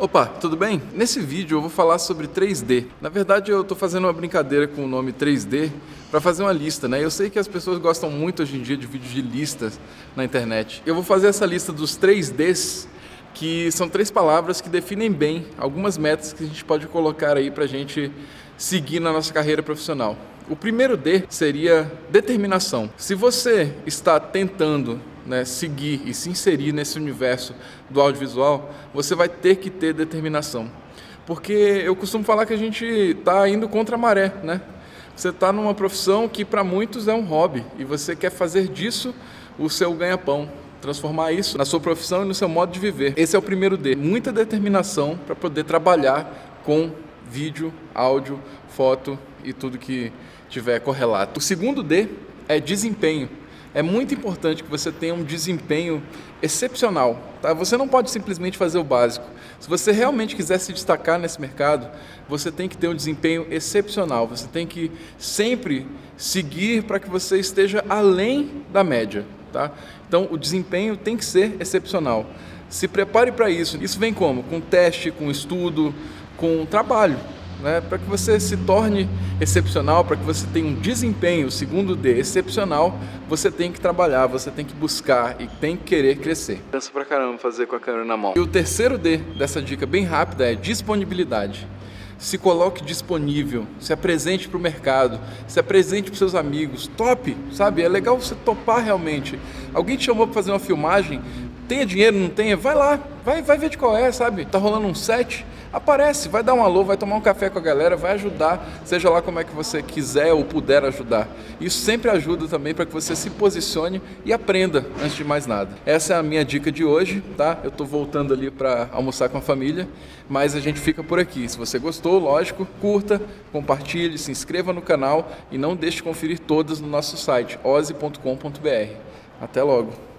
Opa, tudo bem? Nesse vídeo eu vou falar sobre 3D. Na verdade, eu estou fazendo uma brincadeira com o nome 3D para fazer uma lista, né? Eu sei que as pessoas gostam muito hoje em dia de vídeos de listas na internet. Eu vou fazer essa lista dos 3Ds, que são três palavras que definem bem algumas metas que a gente pode colocar aí para a gente seguir na nossa carreira profissional. O primeiro D seria determinação. Se você está tentando né, seguir e se inserir nesse universo do audiovisual, você vai ter que ter determinação. Porque eu costumo falar que a gente está indo contra a maré, né? Você está numa profissão que para muitos é um hobby e você quer fazer disso o seu ganha-pão, transformar isso na sua profissão e no seu modo de viver. Esse é o primeiro D. Muita determinação para poder trabalhar com vídeo, áudio, foto e tudo que tiver correlato. O segundo D é desempenho é muito importante que você tenha um desempenho excepcional. Tá? Você não pode simplesmente fazer o básico. Se você realmente quiser se destacar nesse mercado, você tem que ter um desempenho excepcional. Você tem que sempre seguir para que você esteja além da média. Tá? Então, o desempenho tem que ser excepcional. Se prepare para isso. Isso vem como? Com teste, com estudo, com trabalho né, para que você se torne excepcional, para que você tenha um desempenho, segundo D, excepcional, você tem que trabalhar, você tem que buscar e tem que querer crescer. Pensa pra caramba fazer com a câmera na mão. E o terceiro D dessa dica bem rápida é disponibilidade. Se coloque disponível, se apresente para o mercado, se apresente para seus amigos, top, sabe? É legal você topar realmente. Alguém te chamou para fazer uma filmagem, tenha dinheiro, não tenha, vai lá, vai, vai ver de qual é, sabe? Tá rolando um set, aparece, vai dar um alô, vai tomar um café com a galera, vai ajudar, seja lá como é que você quiser ou puder ajudar. Isso sempre ajuda também para que você se posicione e aprenda antes de mais nada. Essa é a minha dica de hoje, tá? Eu estou voltando ali para almoçar com a família, mas a gente fica por aqui. Se você gostou, lógico, curta, compartilhe, se inscreva no canal e não deixe de conferir todas no nosso site oze.com.br. Até logo!